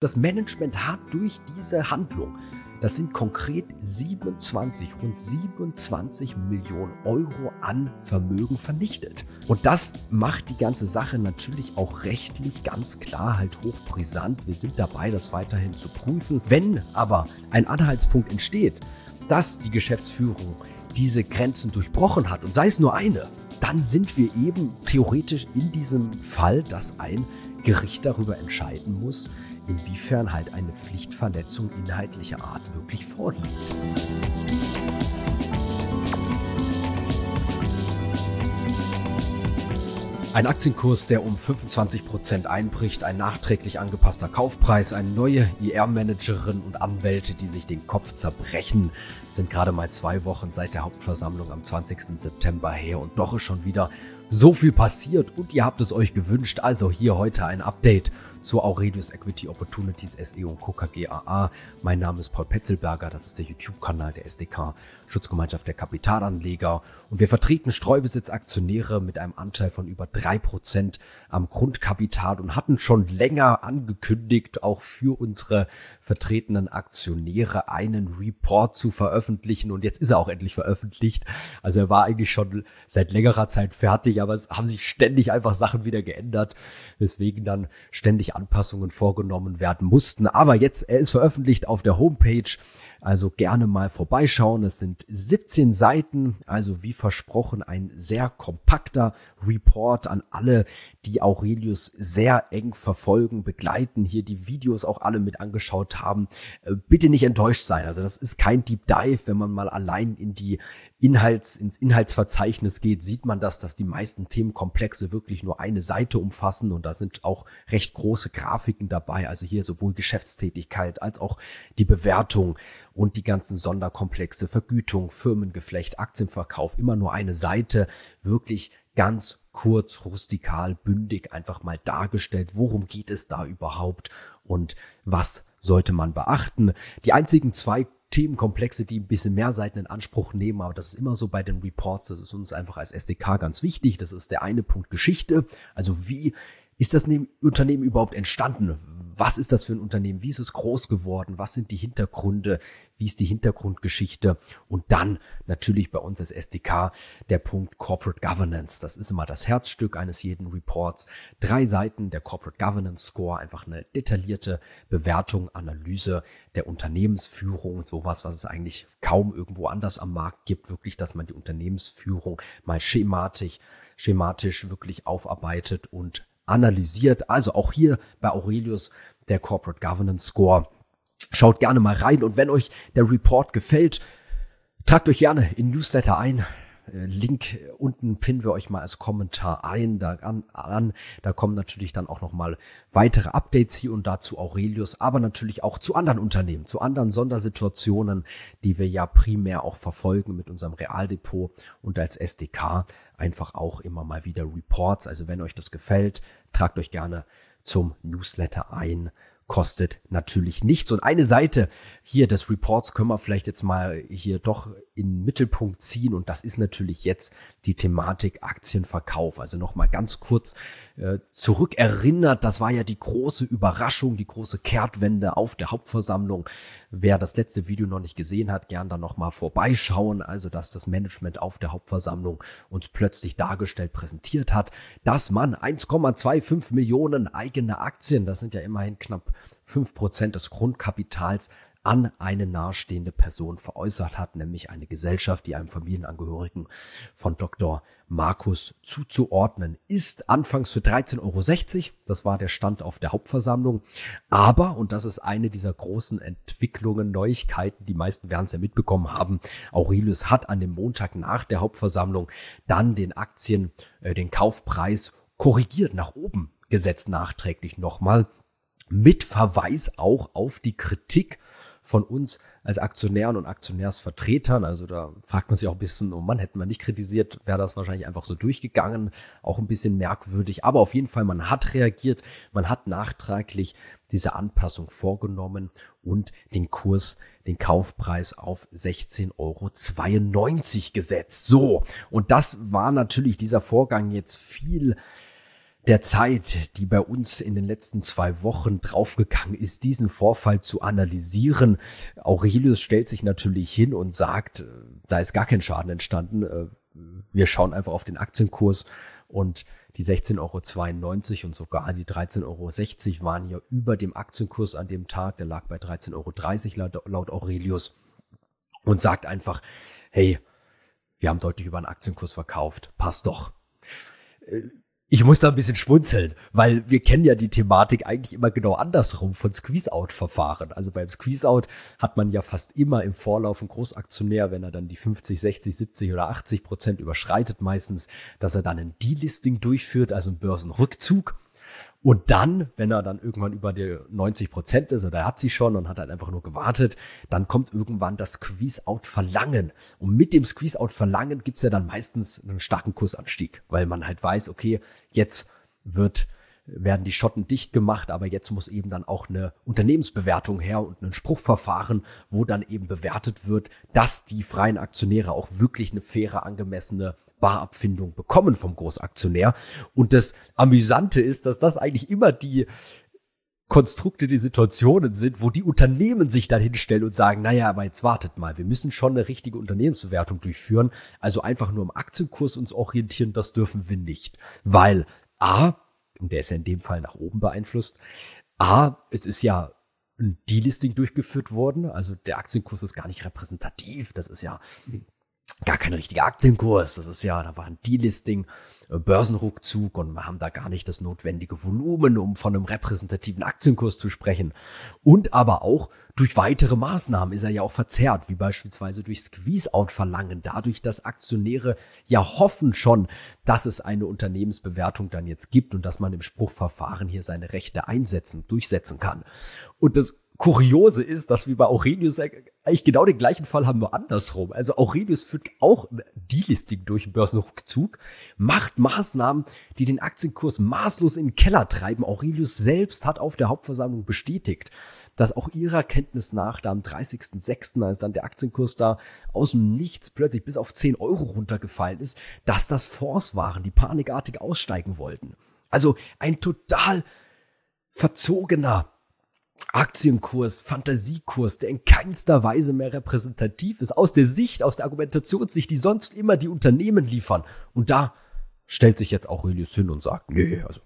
Das Management hat durch diese Handlung, das sind konkret 27, rund 27 Millionen Euro an Vermögen vernichtet. Und das macht die ganze Sache natürlich auch rechtlich ganz klar halt hochbrisant. Wir sind dabei, das weiterhin zu prüfen. Wenn aber ein Anhaltspunkt entsteht, dass die Geschäftsführung diese Grenzen durchbrochen hat und sei es nur eine, dann sind wir eben theoretisch in diesem Fall, dass ein Gericht darüber entscheiden muss, inwiefern halt eine Pflichtverletzung inhaltlicher Art wirklich vorliegt. Ein Aktienkurs, der um 25 Prozent einbricht, ein nachträglich angepasster Kaufpreis, eine neue IR-Managerin und Anwälte, die sich den Kopf zerbrechen, sind gerade mal zwei Wochen seit der Hauptversammlung am 20. September her und doch ist schon wieder so viel passiert und ihr habt es euch gewünscht. Also hier heute ein Update zur Aurelius Equity Opportunities SE und Co. KGAA. Mein Name ist Paul Petzelberger, das ist der YouTube-Kanal der SDK Schutzgemeinschaft der Kapitalanleger und wir vertreten Streubesitzaktionäre mit einem Anteil von über drei Prozent am Grundkapital und hatten schon länger angekündigt, auch für unsere vertretenen Aktionäre einen Report zu veröffentlichen und jetzt ist er auch endlich veröffentlicht. Also er war eigentlich schon seit längerer Zeit fertig, aber es haben sich ständig einfach Sachen wieder geändert, weswegen dann ständig ständig Anpassungen vorgenommen werden mussten. Aber jetzt, er ist veröffentlicht auf der Homepage. Also gerne mal vorbeischauen. Es sind 17 Seiten, also wie versprochen ein sehr kompakter Report an alle, die Aurelius sehr eng verfolgen, begleiten, hier die Videos auch alle mit angeschaut haben. Äh, bitte nicht enttäuscht sein. Also das ist kein Deep Dive, wenn man mal allein in die Inhalts, ins Inhaltsverzeichnis geht, sieht man das, dass die meisten Themenkomplexe wirklich nur eine Seite umfassen und da sind auch recht große Grafiken dabei. Also hier sowohl Geschäftstätigkeit als auch die Bewertung und die ganzen Sonderkomplexe, Vergütung, Firmengeflecht, Aktienverkauf, immer nur eine Seite, wirklich ganz kurz, rustikal, bündig einfach mal dargestellt, worum geht es da überhaupt und was sollte man beachten. Die einzigen zwei Themenkomplexe, die ein bisschen mehr Seiten in Anspruch nehmen, aber das ist immer so bei den Reports, das ist uns einfach als SDK ganz wichtig. Das ist der eine Punkt Geschichte. Also wie ist das Unternehmen überhaupt entstanden? Was ist das für ein Unternehmen? Wie ist es groß geworden? Was sind die Hintergründe? Wie ist die Hintergrundgeschichte? Und dann natürlich bei uns als SDK der Punkt Corporate Governance. Das ist immer das Herzstück eines jeden Reports. Drei Seiten der Corporate Governance Score, einfach eine detaillierte Bewertung, Analyse der Unternehmensführung, sowas, was es eigentlich kaum irgendwo anders am Markt gibt, wirklich, dass man die Unternehmensführung mal schematisch, schematisch wirklich aufarbeitet und analysiert. Also auch hier bei Aurelius der Corporate Governance Score. Schaut gerne mal rein und wenn euch der Report gefällt, tragt euch gerne in Newsletter ein. Äh, Link unten pinnen wir euch mal als Kommentar ein. Da, an, an, da kommen natürlich dann auch noch mal weitere Updates hier und da zu Aurelius, aber natürlich auch zu anderen Unternehmen, zu anderen Sondersituationen, die wir ja primär auch verfolgen mit unserem Realdepot und als SDK einfach auch immer mal wieder Reports. Also wenn euch das gefällt, tragt euch gerne zum Newsletter ein kostet natürlich nichts. Und eine Seite hier des Reports können wir vielleicht jetzt mal hier doch in den Mittelpunkt ziehen. Und das ist natürlich jetzt die Thematik Aktienverkauf. Also nochmal ganz kurz äh, zurückerinnert. Das war ja die große Überraschung, die große Kehrtwende auf der Hauptversammlung. Wer das letzte Video noch nicht gesehen hat, gern dann nochmal vorbeischauen. Also, dass das Management auf der Hauptversammlung uns plötzlich dargestellt präsentiert hat, dass man 1,25 Millionen eigene Aktien, das sind ja immerhin knapp fünf Prozent des Grundkapitals, an eine nahestehende Person veräußert hat, nämlich eine Gesellschaft, die einem Familienangehörigen von Dr. Markus zuzuordnen ist. Anfangs für 13,60 Euro, das war der Stand auf der Hauptversammlung. Aber, und das ist eine dieser großen Entwicklungen, Neuigkeiten, die meisten werden es ja mitbekommen haben, Aurelius hat an dem Montag nach der Hauptversammlung dann den Aktien, äh, den Kaufpreis korrigiert nach oben gesetzt nachträglich nochmal mit Verweis auch auf die Kritik von uns als Aktionären und Aktionärsvertretern. Also da fragt man sich auch ein bisschen, oh Mann, hätten wir nicht kritisiert, wäre das wahrscheinlich einfach so durchgegangen. Auch ein bisschen merkwürdig. Aber auf jeden Fall, man hat reagiert, man hat nachträglich diese Anpassung vorgenommen und den Kurs, den Kaufpreis auf 16,92 Euro gesetzt. So, und das war natürlich dieser Vorgang jetzt viel der Zeit, die bei uns in den letzten zwei Wochen draufgegangen ist, diesen Vorfall zu analysieren. Aurelius stellt sich natürlich hin und sagt, äh, da ist gar kein Schaden entstanden. Äh, wir schauen einfach auf den Aktienkurs und die 16,92 Euro und sogar die 13,60 Euro waren ja über dem Aktienkurs an dem Tag. Der lag bei 13,30 Euro laut, laut Aurelius und sagt einfach, hey, wir haben deutlich über einen Aktienkurs verkauft. Passt doch. Ich muss da ein bisschen schmunzeln, weil wir kennen ja die Thematik eigentlich immer genau andersrum von Squeeze-Out-Verfahren. Also beim Squeeze-Out hat man ja fast immer im Vorlauf einen Großaktionär, wenn er dann die 50, 60, 70 oder 80 Prozent überschreitet meistens, dass er dann ein Delisting durchführt, also einen Börsenrückzug. Und dann, wenn er dann irgendwann über die 90 Prozent ist, oder er hat sie schon und hat halt einfach nur gewartet, dann kommt irgendwann das Squeeze-Out-Verlangen. Und mit dem Squeeze-Out-Verlangen gibt's ja dann meistens einen starken Kursanstieg, weil man halt weiß, okay, jetzt wird werden die Schotten dicht gemacht, aber jetzt muss eben dann auch eine Unternehmensbewertung her und ein Spruchverfahren, wo dann eben bewertet wird, dass die freien Aktionäre auch wirklich eine faire, angemessene Barabfindung bekommen vom Großaktionär. Und das Amüsante ist, dass das eigentlich immer die Konstrukte, die Situationen sind, wo die Unternehmen sich dann hinstellen und sagen, naja, aber jetzt wartet mal, wir müssen schon eine richtige Unternehmensbewertung durchführen. Also einfach nur im Aktienkurs uns orientieren, das dürfen wir nicht. Weil A, und der ist ja in dem Fall nach oben beeinflusst, A, es ist ja ein Delisting durchgeführt worden, also der Aktienkurs ist gar nicht repräsentativ, das ist ja gar kein richtiger Aktienkurs. Das ist ja, da war ein Delisting, äh, Börsenrückzug und wir haben da gar nicht das notwendige Volumen, um von einem repräsentativen Aktienkurs zu sprechen. Und aber auch durch weitere Maßnahmen ist er ja auch verzerrt, wie beispielsweise durch Squeeze-Out-Verlangen, dadurch, dass Aktionäre ja hoffen schon, dass es eine Unternehmensbewertung dann jetzt gibt und dass man im Spruchverfahren hier seine Rechte einsetzen, durchsetzen kann. Und das Kuriose ist, dass wir bei Aurelius eigentlich genau den gleichen Fall haben, nur andersrum. Also Aurelius führt auch ein Delisting durch den Börsenrückzug, macht Maßnahmen, die den Aktienkurs maßlos in den Keller treiben. Aurelius selbst hat auf der Hauptversammlung bestätigt, dass auch ihrer Kenntnis nach da am 30.06., als dann der Aktienkurs da aus dem Nichts plötzlich bis auf 10 Euro runtergefallen ist, dass das Fonds waren, die panikartig aussteigen wollten. Also ein total verzogener Aktienkurs, Fantasiekurs, der in keinster Weise mehr repräsentativ ist, aus der Sicht, aus der Argumentationssicht, die sonst immer die Unternehmen liefern. Und da stellt sich jetzt Aurelius hin und sagt, nee, also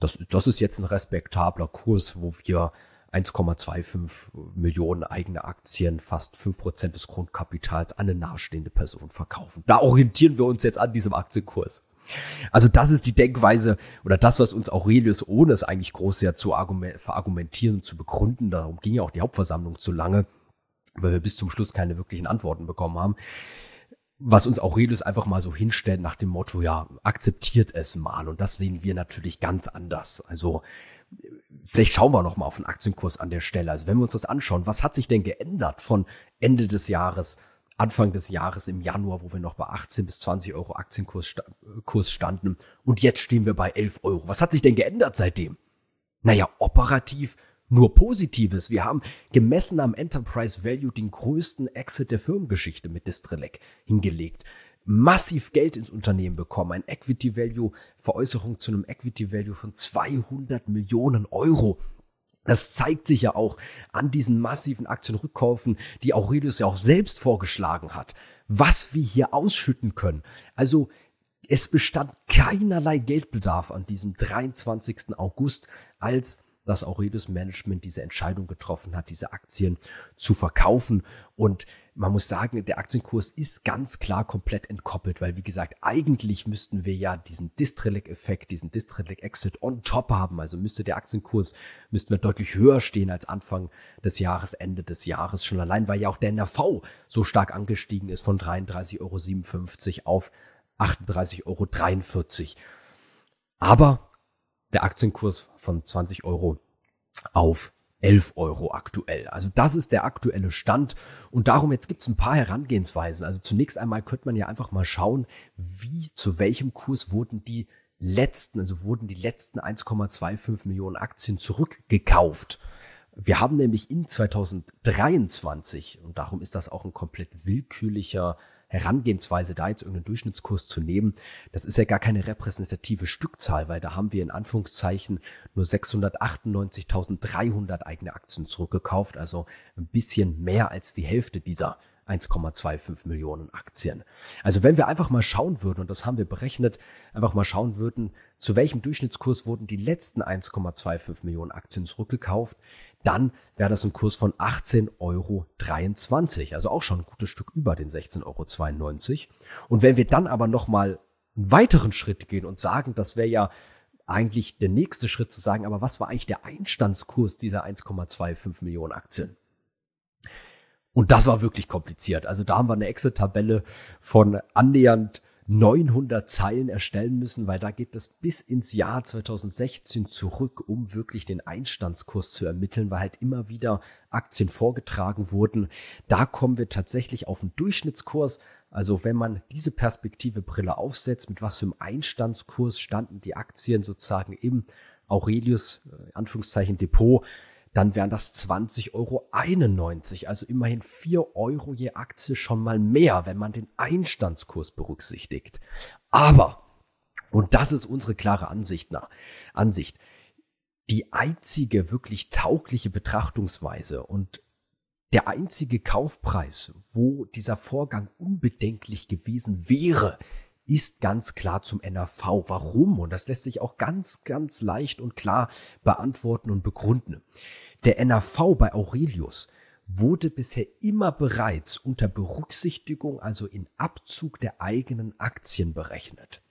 das, das ist jetzt ein respektabler Kurs, wo wir 1,25 Millionen eigene Aktien, fast 5% des Grundkapitals an eine nahestehende Person verkaufen. Da orientieren wir uns jetzt an diesem Aktienkurs. Also das ist die Denkweise oder das, was uns Aurelius, ohne es eigentlich groß sehr zu verargumentieren, zu begründen, darum ging ja auch die Hauptversammlung zu lange, weil wir bis zum Schluss keine wirklichen Antworten bekommen haben, was uns Aurelius einfach mal so hinstellt nach dem Motto, ja, akzeptiert es mal. Und das sehen wir natürlich ganz anders. Also vielleicht schauen wir noch mal auf den Aktienkurs an der Stelle. Also wenn wir uns das anschauen, was hat sich denn geändert von Ende des Jahres Anfang des Jahres im Januar, wo wir noch bei 18 bis 20 Euro Aktienkurs Kurs standen. Und jetzt stehen wir bei 11 Euro. Was hat sich denn geändert seitdem? Naja, operativ nur Positives. Wir haben gemessen am Enterprise Value den größten Exit der Firmengeschichte mit Distrelec hingelegt. Massiv Geld ins Unternehmen bekommen. Ein Equity Value, Veräußerung zu einem Equity Value von 200 Millionen Euro. Das zeigt sich ja auch an diesen massiven Aktienrückkaufen, die Aurelius ja auch selbst vorgeschlagen hat, was wir hier ausschütten können. Also es bestand keinerlei Geldbedarf an diesem 23. August, als das Aurelius Management diese Entscheidung getroffen hat, diese Aktien zu verkaufen. Und man muss sagen, der Aktienkurs ist ganz klar komplett entkoppelt, weil wie gesagt, eigentlich müssten wir ja diesen Distrelec-Effekt, diesen Distrelec-Exit on top haben. Also müsste der Aktienkurs, müssten wir deutlich höher stehen als Anfang des Jahres, Ende des Jahres. Schon allein, weil ja auch der NRV so stark angestiegen ist von 33,57 Euro auf 38,43 Euro. Aber der Aktienkurs von 20 Euro auf 11 Euro aktuell. Also das ist der aktuelle Stand. Und darum, jetzt gibt es ein paar Herangehensweisen. Also zunächst einmal könnte man ja einfach mal schauen, wie, zu welchem Kurs wurden die letzten, also wurden die letzten 1,25 Millionen Aktien zurückgekauft. Wir haben nämlich in 2023, und darum ist das auch ein komplett willkürlicher Herangehensweise, da jetzt irgendeinen Durchschnittskurs zu nehmen, das ist ja gar keine repräsentative Stückzahl, weil da haben wir in Anführungszeichen nur 698.300 eigene Aktien zurückgekauft, also ein bisschen mehr als die Hälfte dieser 1,25 Millionen Aktien. Also wenn wir einfach mal schauen würden, und das haben wir berechnet, einfach mal schauen würden, zu welchem Durchschnittskurs wurden die letzten 1,25 Millionen Aktien zurückgekauft, dann wäre das ein Kurs von 18,23 Euro. Also auch schon ein gutes Stück über den 16,92 Euro. Und wenn wir dann aber nochmal einen weiteren Schritt gehen und sagen, das wäre ja eigentlich der nächste Schritt zu sagen, aber was war eigentlich der Einstandskurs dieser 1,25 Millionen Aktien? Und das war wirklich kompliziert. Also da haben wir eine Excel-Tabelle von annähernd 900 Zeilen erstellen müssen, weil da geht es bis ins Jahr 2016 zurück, um wirklich den Einstandskurs zu ermitteln, weil halt immer wieder Aktien vorgetragen wurden. Da kommen wir tatsächlich auf einen Durchschnittskurs. Also wenn man diese Perspektive Brille aufsetzt, mit was für einem Einstandskurs standen die Aktien sozusagen im Aurelius, äh, Anführungszeichen Depot, dann wären das 20,91 Euro. Also immerhin 4 Euro je Aktie schon mal mehr, wenn man den Einstandskurs berücksichtigt. Aber, und das ist unsere klare Ansicht nach, Ansicht, die einzige wirklich taugliche Betrachtungsweise und der einzige Kaufpreis, wo dieser Vorgang unbedenklich gewesen wäre, ist ganz klar zum NAV. Warum? Und das lässt sich auch ganz, ganz leicht und klar beantworten und begründen. Der NAV bei Aurelius wurde bisher immer bereits unter Berücksichtigung, also in Abzug der eigenen Aktien berechnet.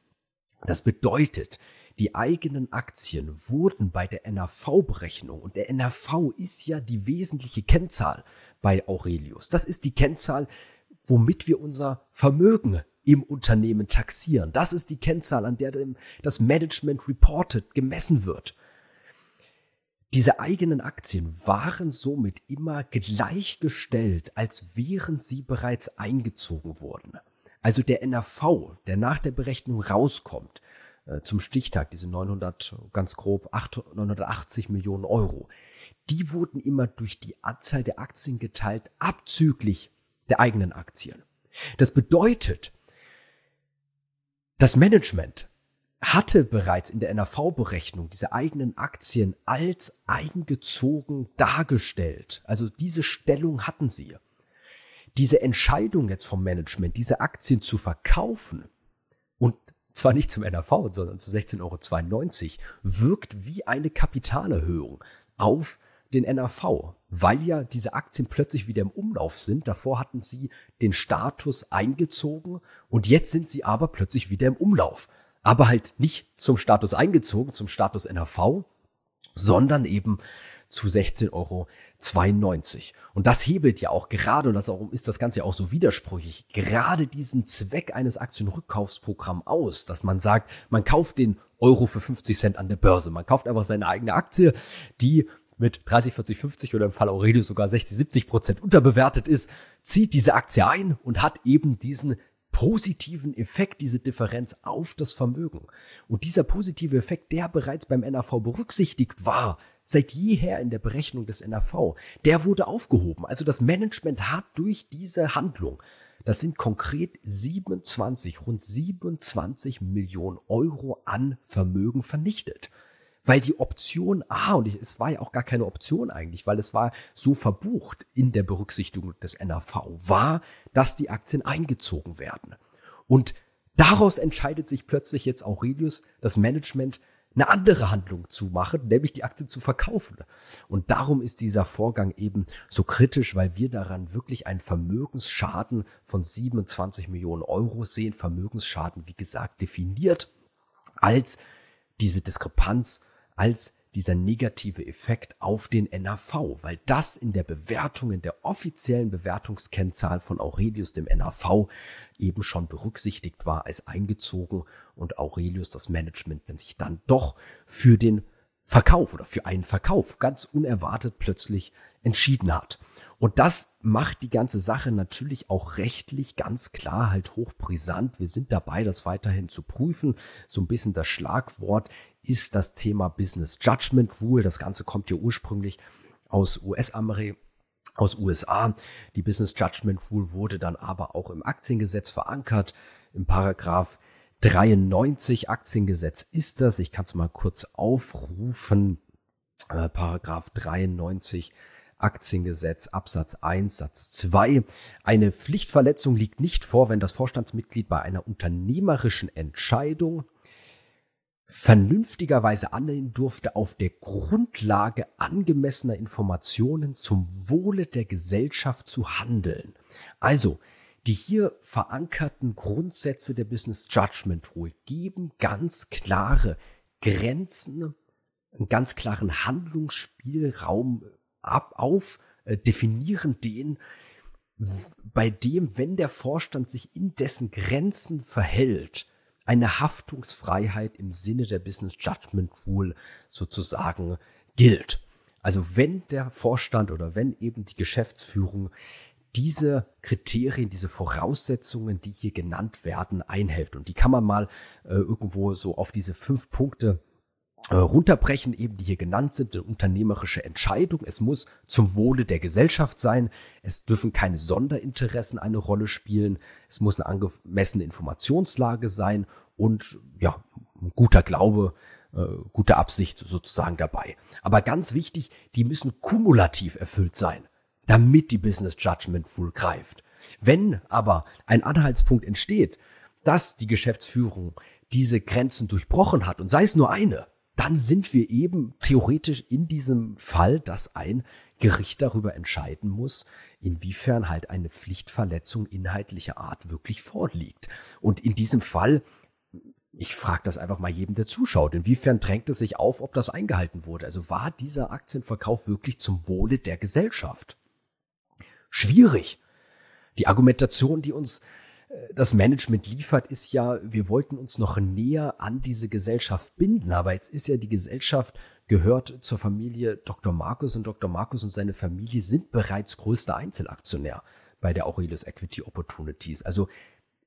Das bedeutet, die eigenen Aktien wurden bei der NAV-Berechnung und der NAV ist ja die wesentliche Kennzahl bei Aurelius. Das ist die Kennzahl, womit wir unser Vermögen im Unternehmen taxieren. Das ist die Kennzahl, an der das Management reported gemessen wird. Diese eigenen Aktien waren somit immer gleichgestellt, als wären sie bereits eingezogen worden. Also der NAV, der nach der Berechnung rauskommt, äh, zum Stichtag, diese 900, ganz grob 8, 980 Millionen Euro, die wurden immer durch die Anzahl der Aktien geteilt, abzüglich der eigenen Aktien. Das bedeutet, das Management hatte bereits in der NAV-Berechnung diese eigenen Aktien als eingezogen dargestellt. Also diese Stellung hatten sie. Diese Entscheidung jetzt vom Management, diese Aktien zu verkaufen und zwar nicht zum NAV, sondern zu 16,92 Euro, wirkt wie eine Kapitalerhöhung auf den NAV, weil ja diese Aktien plötzlich wieder im Umlauf sind. Davor hatten sie den Status eingezogen und jetzt sind sie aber plötzlich wieder im Umlauf aber halt nicht zum Status eingezogen, zum Status NRV, sondern eben zu 16,92 Euro. Und das hebelt ja auch gerade, und das ist das Ganze ja auch so widersprüchlich, gerade diesen Zweck eines Aktienrückkaufsprogramms aus, dass man sagt, man kauft den Euro für 50 Cent an der Börse. Man kauft einfach seine eigene Aktie, die mit 30, 40, 50 oder im Fall Aurelius sogar 60, 70 Prozent unterbewertet ist, zieht diese Aktie ein und hat eben diesen positiven Effekt, diese Differenz auf das Vermögen. Und dieser positive Effekt, der bereits beim NAV berücksichtigt war, seit jeher in der Berechnung des NAV, der wurde aufgehoben. Also das Management hat durch diese Handlung, das sind konkret 27, rund 27 Millionen Euro an Vermögen vernichtet weil die Option A, und es war ja auch gar keine Option eigentlich, weil es war so verbucht in der Berücksichtigung des NAV, war, dass die Aktien eingezogen werden. Und daraus entscheidet sich plötzlich jetzt Aurelius, das Management, eine andere Handlung zu machen, nämlich die Aktie zu verkaufen. Und darum ist dieser Vorgang eben so kritisch, weil wir daran wirklich einen Vermögensschaden von 27 Millionen Euro sehen. Vermögensschaden, wie gesagt, definiert als diese Diskrepanz als dieser negative Effekt auf den NAV, weil das in der Bewertung, in der offiziellen Bewertungskennzahl von Aurelius, dem NAV, eben schon berücksichtigt war, als eingezogen und Aurelius, das Management, sich dann doch für den Verkauf oder für einen Verkauf ganz unerwartet plötzlich entschieden hat. Und das macht die ganze Sache natürlich auch rechtlich ganz klar halt hochbrisant. Wir sind dabei, das weiterhin zu prüfen. So ein bisschen das Schlagwort ist das Thema Business Judgment Rule. Das Ganze kommt ja ursprünglich aus US-Amerika aus USA. Die Business Judgment Rule wurde dann aber auch im Aktiengesetz verankert. Im Paragraph 93 Aktiengesetz ist das. Ich kann es mal kurz aufrufen. Äh, Paragraph 93 Aktiengesetz Absatz 1 Satz 2. Eine Pflichtverletzung liegt nicht vor, wenn das Vorstandsmitglied bei einer unternehmerischen Entscheidung vernünftigerweise annehmen durfte, auf der Grundlage angemessener Informationen zum Wohle der Gesellschaft zu handeln. Also, die hier verankerten Grundsätze der Business Judgment Rule geben ganz klare Grenzen, einen ganz klaren Handlungsspielraum ab, auf, äh, definieren den, bei dem, wenn der Vorstand sich in dessen Grenzen verhält, eine Haftungsfreiheit im Sinne der Business Judgment Rule sozusagen gilt. Also wenn der Vorstand oder wenn eben die Geschäftsführung diese Kriterien, diese Voraussetzungen, die hier genannt werden, einhält. Und die kann man mal äh, irgendwo so auf diese fünf Punkte runterbrechen, eben die hier genannt sind, eine unternehmerische Entscheidung. Es muss zum Wohle der Gesellschaft sein. Es dürfen keine Sonderinteressen eine Rolle spielen. Es muss eine angemessene Informationslage sein und ja, guter Glaube, äh, gute Absicht sozusagen dabei. Aber ganz wichtig, die müssen kumulativ erfüllt sein, damit die Business Judgment Rule greift. Wenn aber ein Anhaltspunkt entsteht, dass die Geschäftsführung diese Grenzen durchbrochen hat und sei es nur eine, dann sind wir eben theoretisch in diesem Fall, dass ein Gericht darüber entscheiden muss, inwiefern halt eine Pflichtverletzung inhaltlicher Art wirklich vorliegt. Und in diesem Fall, ich frage das einfach mal jedem, der zuschaut, inwiefern drängt es sich auf, ob das eingehalten wurde? Also war dieser Aktienverkauf wirklich zum Wohle der Gesellschaft? Schwierig. Die Argumentation, die uns das Management liefert, ist ja, wir wollten uns noch näher an diese Gesellschaft binden, aber jetzt ist ja die Gesellschaft gehört zur Familie Dr. Markus und Dr. Markus und seine Familie sind bereits größter Einzelaktionär bei der Aurelius Equity Opportunities. Also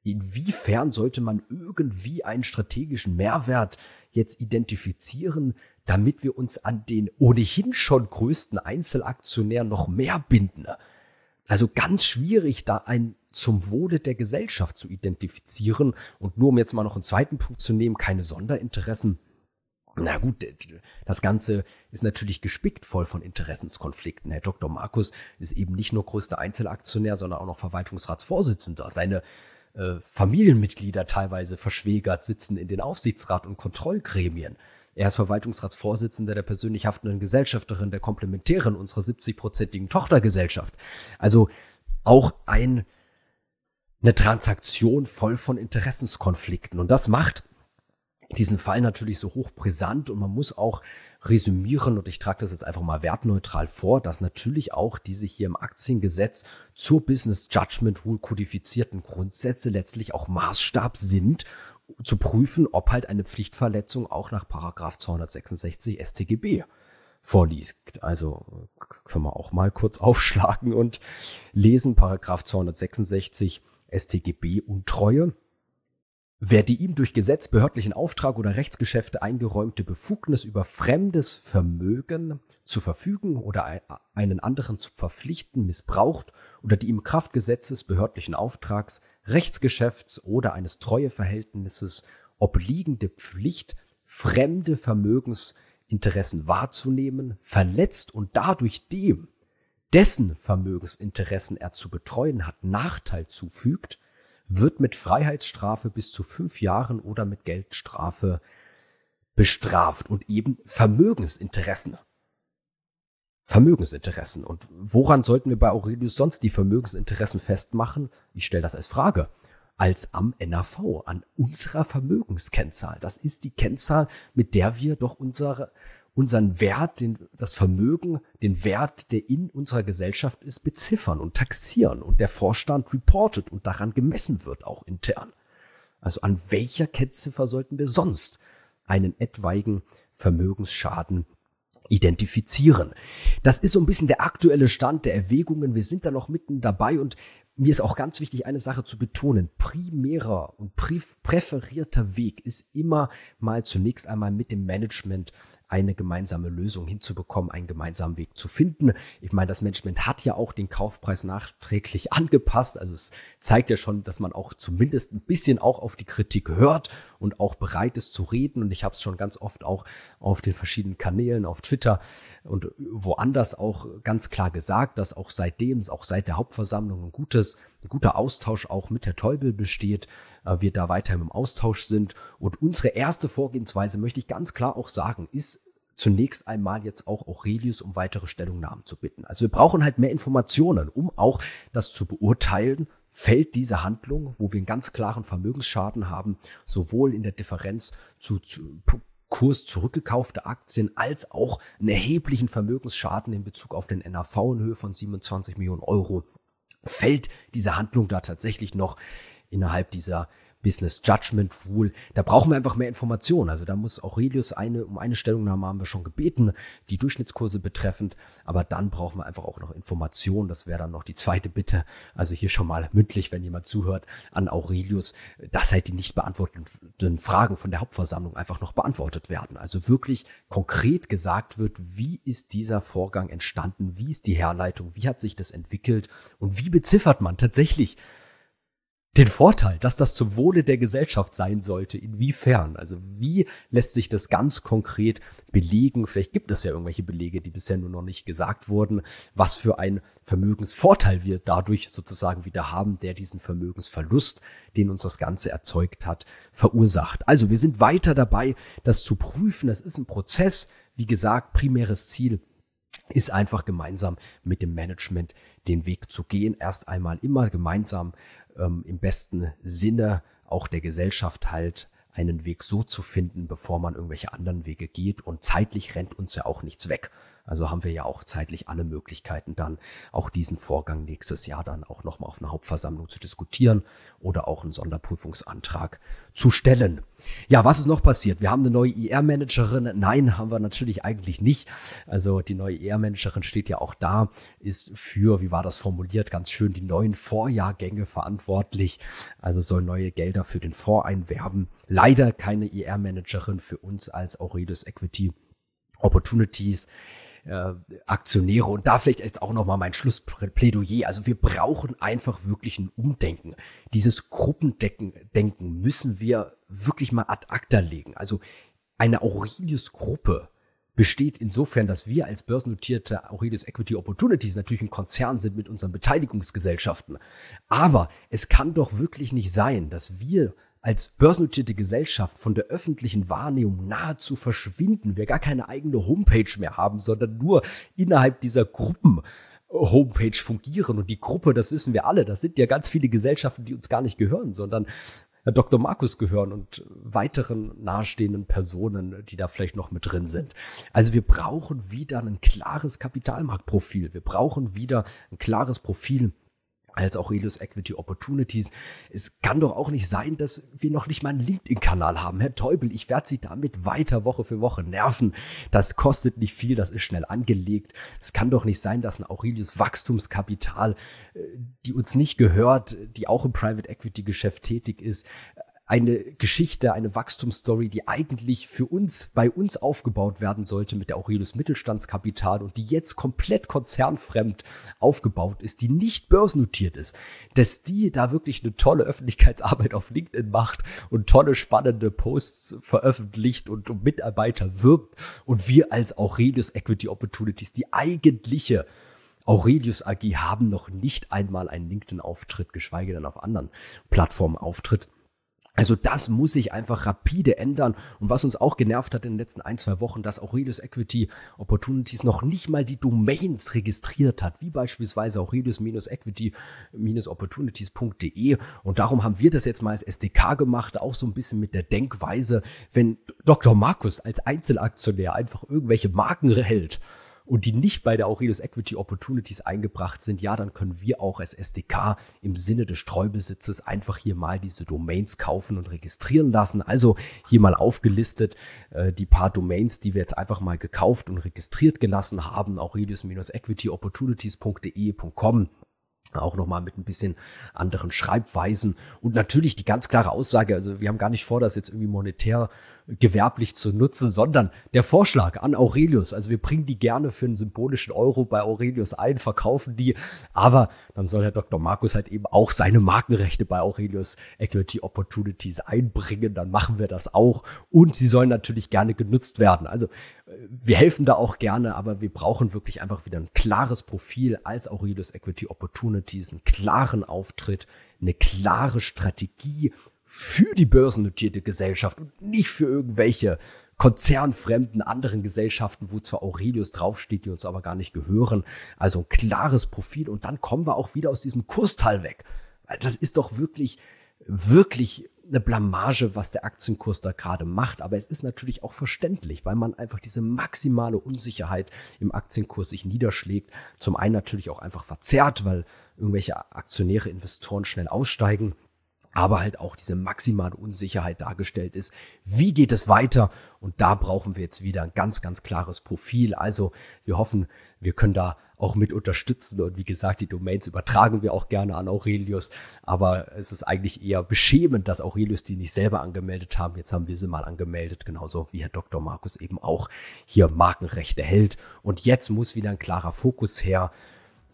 inwiefern sollte man irgendwie einen strategischen Mehrwert jetzt identifizieren, damit wir uns an den ohnehin schon größten Einzelaktionär noch mehr binden? Also ganz schwierig, da ein zum Wohle der Gesellschaft zu identifizieren. Und nur um jetzt mal noch einen zweiten Punkt zu nehmen, keine Sonderinteressen. Na gut, das Ganze ist natürlich gespickt voll von Interessenskonflikten. Herr Dr. Markus ist eben nicht nur größter Einzelaktionär, sondern auch noch Verwaltungsratsvorsitzender. Seine äh, Familienmitglieder teilweise verschwägert sitzen in den Aufsichtsrat- und Kontrollgremien. Er ist Verwaltungsratsvorsitzender der persönlich haftenden Gesellschafterin der Komplementären unserer 70-prozentigen Tochtergesellschaft. Also auch ein eine Transaktion voll von Interessenskonflikten. Und das macht diesen Fall natürlich so hochbrisant und man muss auch resümieren, und ich trage das jetzt einfach mal wertneutral vor, dass natürlich auch diese hier im Aktiengesetz zur Business Judgment Rule kodifizierten Grundsätze letztlich auch Maßstab sind, zu prüfen, ob halt eine Pflichtverletzung auch nach Paragraph 266 StGB vorliegt. Also können wir auch mal kurz aufschlagen und lesen Paragraph 266 StGB Untreue. Wer die ihm durch Gesetz, behördlichen Auftrag oder Rechtsgeschäfte eingeräumte Befugnis über fremdes Vermögen zu verfügen oder einen anderen zu verpflichten missbraucht oder die ihm Kraft Gesetzes, behördlichen Auftrags, Rechtsgeschäfts oder eines Treueverhältnisses obliegende Pflicht, fremde Vermögensinteressen wahrzunehmen, verletzt und dadurch dem, dessen Vermögensinteressen er zu betreuen hat, Nachteil zufügt, wird mit Freiheitsstrafe bis zu fünf Jahren oder mit Geldstrafe bestraft und eben Vermögensinteressen. Vermögensinteressen. Und woran sollten wir bei Aurelius sonst die Vermögensinteressen festmachen? Ich stelle das als Frage. Als am NAV, an unserer Vermögenskennzahl. Das ist die Kennzahl, mit der wir doch unsere, unseren Wert, den, das Vermögen, den Wert, der in unserer Gesellschaft ist, beziffern und taxieren und der Vorstand reportet und daran gemessen wird, auch intern. Also an welcher Kennziffer sollten wir sonst einen etwaigen Vermögensschaden identifizieren. Das ist so ein bisschen der aktuelle Stand der Erwägungen. Wir sind da noch mitten dabei und mir ist auch ganz wichtig, eine Sache zu betonen. Primärer und präferierter Weg ist immer mal zunächst einmal mit dem Management eine gemeinsame Lösung hinzubekommen, einen gemeinsamen Weg zu finden. Ich meine, das Management hat ja auch den Kaufpreis nachträglich angepasst. Also es zeigt ja schon, dass man auch zumindest ein bisschen auch auf die Kritik hört und auch bereit ist zu reden. Und ich habe es schon ganz oft auch auf den verschiedenen Kanälen, auf Twitter und woanders auch ganz klar gesagt, dass auch seitdem, auch seit der Hauptversammlung ein gutes, ein guter Austausch auch mit der Teubel besteht, äh, wir da weiter im Austausch sind. Und unsere erste Vorgehensweise, möchte ich ganz klar auch sagen, ist zunächst einmal jetzt auch Aurelius um weitere Stellungnahmen zu bitten. Also wir brauchen halt mehr Informationen, um auch das zu beurteilen, fällt diese Handlung, wo wir einen ganz klaren Vermögensschaden haben, sowohl in der Differenz zu, zu Kurs zurückgekaufte Aktien als auch einen erheblichen Vermögensschaden in Bezug auf den NAV in Höhe von 27 Millionen Euro. Fällt diese Handlung da tatsächlich noch innerhalb dieser Business Judgment Rule. Da brauchen wir einfach mehr Informationen. Also da muss Aurelius eine, um eine Stellungnahme haben wir schon gebeten, die Durchschnittskurse betreffend. Aber dann brauchen wir einfach auch noch Informationen. Das wäre dann noch die zweite Bitte. Also hier schon mal mündlich, wenn jemand zuhört, an Aurelius, dass halt die nicht beantworteten Fragen von der Hauptversammlung einfach noch beantwortet werden. Also wirklich konkret gesagt wird, wie ist dieser Vorgang entstanden? Wie ist die Herleitung? Wie hat sich das entwickelt? Und wie beziffert man tatsächlich den Vorteil, dass das zum Wohle der Gesellschaft sein sollte. Inwiefern? Also wie lässt sich das ganz konkret belegen? Vielleicht gibt es ja irgendwelche Belege, die bisher nur noch nicht gesagt wurden, was für ein Vermögensvorteil wir dadurch sozusagen wieder haben, der diesen Vermögensverlust, den uns das Ganze erzeugt hat, verursacht. Also wir sind weiter dabei, das zu prüfen. Das ist ein Prozess. Wie gesagt, primäres Ziel ist einfach gemeinsam mit dem Management den Weg zu gehen. Erst einmal immer gemeinsam ähm, im besten Sinne auch der Gesellschaft halt einen Weg so zu finden, bevor man irgendwelche anderen Wege geht. Und zeitlich rennt uns ja auch nichts weg. Also haben wir ja auch zeitlich alle Möglichkeiten, dann auch diesen Vorgang nächstes Jahr dann auch nochmal auf einer Hauptversammlung zu diskutieren oder auch einen Sonderprüfungsantrag zu stellen. Ja, was ist noch passiert? Wir haben eine neue IR-Managerin. Nein, haben wir natürlich eigentlich nicht. Also die neue IR-Managerin steht ja auch da, ist für, wie war das formuliert, ganz schön die neuen Vorjahrgänge verantwortlich. Also soll neue Gelder für den Fonds einwerben. Leider keine IR-Managerin für uns als Aurelius Equity Opportunities äh, Aktionäre. Und da vielleicht jetzt auch nochmal mein Schlussplädoyer. Also wir brauchen einfach wirklich ein Umdenken. Dieses Gruppendenken müssen wir wirklich mal ad acta legen. Also eine Aurelius-Gruppe besteht insofern, dass wir als börsennotierte Aurelius Equity Opportunities natürlich ein Konzern sind mit unseren Beteiligungsgesellschaften. Aber es kann doch wirklich nicht sein, dass wir als börsennotierte Gesellschaft von der öffentlichen Wahrnehmung nahezu verschwinden, wir gar keine eigene Homepage mehr haben, sondern nur innerhalb dieser Gruppen Homepage fungieren. Und die Gruppe, das wissen wir alle, das sind ja ganz viele Gesellschaften, die uns gar nicht gehören, sondern Dr. Markus gehören und weiteren nahestehenden Personen, die da vielleicht noch mit drin sind. Also wir brauchen wieder ein klares Kapitalmarktprofil. Wir brauchen wieder ein klares Profil als auch Aurelius Equity Opportunities. Es kann doch auch nicht sein, dass wir noch nicht mal einen LinkedIn-Kanal haben. Herr Teubel, ich werde Sie damit weiter Woche für Woche nerven. Das kostet nicht viel, das ist schnell angelegt. Es kann doch nicht sein, dass ein Aurelius Wachstumskapital, äh, die uns nicht gehört, die auch im Private Equity Geschäft tätig ist, eine Geschichte, eine Wachstumsstory, die eigentlich für uns, bei uns aufgebaut werden sollte mit der Aurelius Mittelstandskapital und die jetzt komplett konzernfremd aufgebaut ist, die nicht börsennotiert ist, dass die da wirklich eine tolle Öffentlichkeitsarbeit auf LinkedIn macht und tolle spannende Posts veröffentlicht und um Mitarbeiter wirbt und wir als Aurelius Equity Opportunities die eigentliche Aurelius AG haben noch nicht einmal einen LinkedIn-Auftritt, geschweige denn auf anderen Plattformen Auftritt. Also das muss sich einfach rapide ändern. Und was uns auch genervt hat in den letzten ein, zwei Wochen, dass Aurelius Equity Opportunities noch nicht mal die Domains registriert hat, wie beispielsweise Aurelius-Equity-Opportunities.de. Und darum haben wir das jetzt mal als SDK gemacht, auch so ein bisschen mit der Denkweise, wenn Dr. Markus als Einzelaktionär einfach irgendwelche Marken hält, und die nicht bei der Aurelius Equity Opportunities eingebracht sind, ja, dann können wir auch als SDK im Sinne des Streubesitzes einfach hier mal diese Domains kaufen und registrieren lassen. Also hier mal aufgelistet äh, die paar Domains, die wir jetzt einfach mal gekauft und registriert gelassen haben, aurelius-equity-opportunities.de.com auch nochmal mit ein bisschen anderen Schreibweisen. Und natürlich die ganz klare Aussage, also wir haben gar nicht vor, das jetzt irgendwie monetär gewerblich zu nutzen, sondern der Vorschlag an Aurelius, also wir bringen die gerne für einen symbolischen Euro bei Aurelius ein, verkaufen die, aber dann soll Herr Dr. Markus halt eben auch seine Markenrechte bei Aurelius Equity Opportunities einbringen, dann machen wir das auch und sie sollen natürlich gerne genutzt werden. Also wir helfen da auch gerne, aber wir brauchen wirklich einfach wieder ein klares Profil als Aurelius Equity Opportunities, einen klaren Auftritt, eine klare Strategie für die börsennotierte Gesellschaft und nicht für irgendwelche konzernfremden anderen Gesellschaften, wo zwar Aurelius draufsteht, die uns aber gar nicht gehören. Also ein klares Profil und dann kommen wir auch wieder aus diesem Kurstal weg. Das ist doch wirklich, wirklich eine Blamage, was der Aktienkurs da gerade macht. Aber es ist natürlich auch verständlich, weil man einfach diese maximale Unsicherheit im Aktienkurs sich niederschlägt. Zum einen natürlich auch einfach verzerrt, weil irgendwelche Aktionäre, Investoren schnell aussteigen aber halt auch diese maximale Unsicherheit dargestellt ist. Wie geht es weiter? Und da brauchen wir jetzt wieder ein ganz, ganz klares Profil. Also wir hoffen, wir können da auch mit unterstützen. Und wie gesagt, die Domains übertragen wir auch gerne an Aurelius. Aber es ist eigentlich eher beschämend, dass Aurelius die nicht selber angemeldet haben. Jetzt haben wir sie mal angemeldet, genauso wie Herr Dr. Markus eben auch hier Markenrechte hält. Und jetzt muss wieder ein klarer Fokus her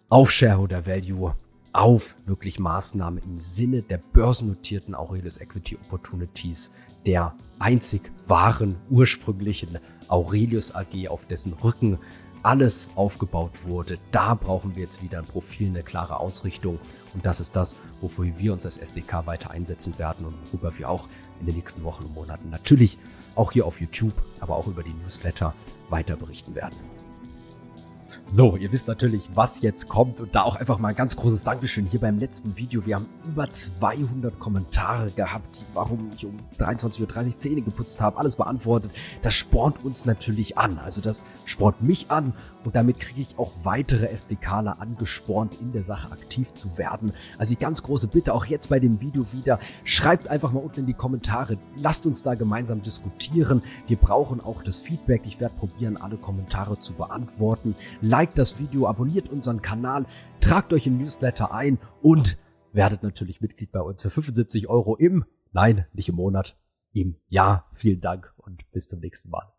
auf Shareholder Value auf wirklich Maßnahmen im Sinne der börsennotierten Aurelius Equity Opportunities, der einzig wahren ursprünglichen Aurelius AG, auf dessen Rücken alles aufgebaut wurde. Da brauchen wir jetzt wieder ein Profil, eine klare Ausrichtung. Und das ist das, wofür wir uns als SDK weiter einsetzen werden und worüber wir auch in den nächsten Wochen und Monaten natürlich auch hier auf YouTube, aber auch über die Newsletter weiter berichten werden. So, ihr wisst natürlich, was jetzt kommt und da auch einfach mal ein ganz großes Dankeschön hier beim letzten Video. Wir haben über 200 Kommentare gehabt, warum ich um 23.30 Uhr Zähne geputzt habe, alles beantwortet. Das spornt uns natürlich an. Also das spornt mich an und damit kriege ich auch weitere SDKler angespornt, in der Sache aktiv zu werden. Also die ganz große Bitte auch jetzt bei dem Video wieder, schreibt einfach mal unten in die Kommentare, lasst uns da gemeinsam diskutieren. Wir brauchen auch das Feedback. Ich werde probieren, alle Kommentare zu beantworten liked das Video, abonniert unseren Kanal, tragt euch im Newsletter ein und werdet natürlich Mitglied bei uns für 75 Euro im, nein, nicht im Monat, im Jahr. Vielen Dank und bis zum nächsten Mal.